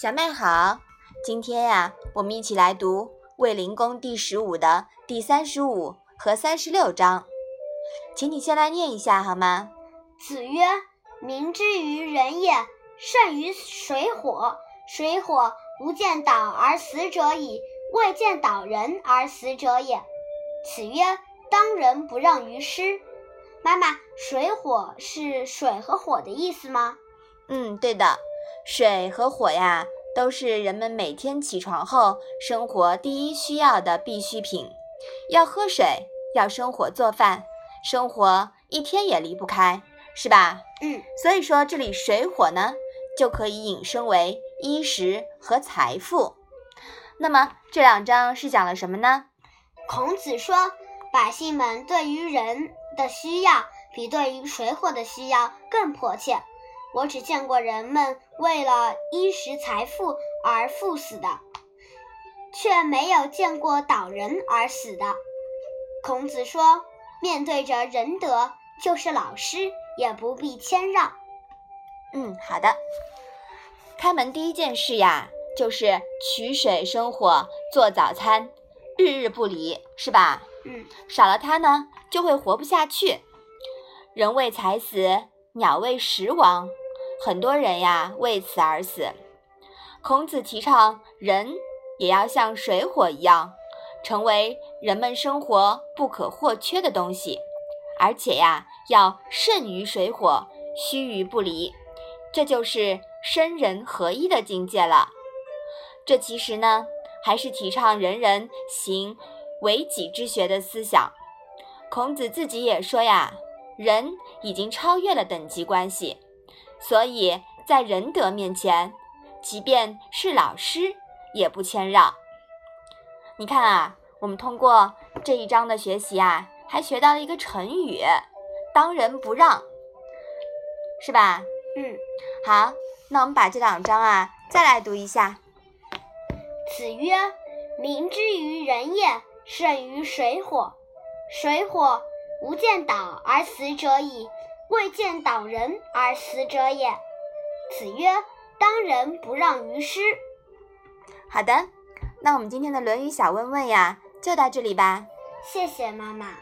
小妹好，今天呀，我们一起来读《卫灵公》第十五的第三十五和三十六章，请你先来念一下好吗？子曰：“民之于人也，善于水火。水火无见导而死者矣，未见导人而死者也。”子曰：“当仁不让于师。”妈妈，水火是水和火的意思吗？嗯，对的，水和火呀，都是人们每天起床后生活第一需要的必需品。要喝水，要生火做饭，生活一天也离不开。是吧？嗯，所以说这里水火呢，就可以引申为衣食和财富。那么这两章是讲了什么呢？孔子说，百姓们对于人的需要，比对于水火的需要更迫切。我只见过人们为了衣食财富而赴死的，却没有见过倒人而死的。孔子说，面对着仁德，就是老师。也不必谦让。嗯，好的。开门第一件事呀，就是取水生火做早餐，日日不离，是吧？嗯，少了它呢，就会活不下去。人为财死，鸟为食亡，很多人呀为此而死。孔子提倡人也要像水火一样，成为人们生活不可或缺的东西。而且呀，要胜于水火，须臾不离，这就是生人合一的境界了。这其实呢，还是提倡人人行为己之学的思想。孔子自己也说呀，人已经超越了等级关系，所以在仁德面前，即便是老师也不谦让。你看啊，我们通过这一章的学习啊。还学到了一个成语，当仁不让，是吧？嗯，好，那我们把这两章啊再来读一下。子曰：“民之于人也，甚于水火。水火无见导而死者矣，未见蹈人而死者也。”子曰：“当仁不让于师。”好的，那我们今天的《论语》小问问呀，就到这里吧。谢谢妈妈。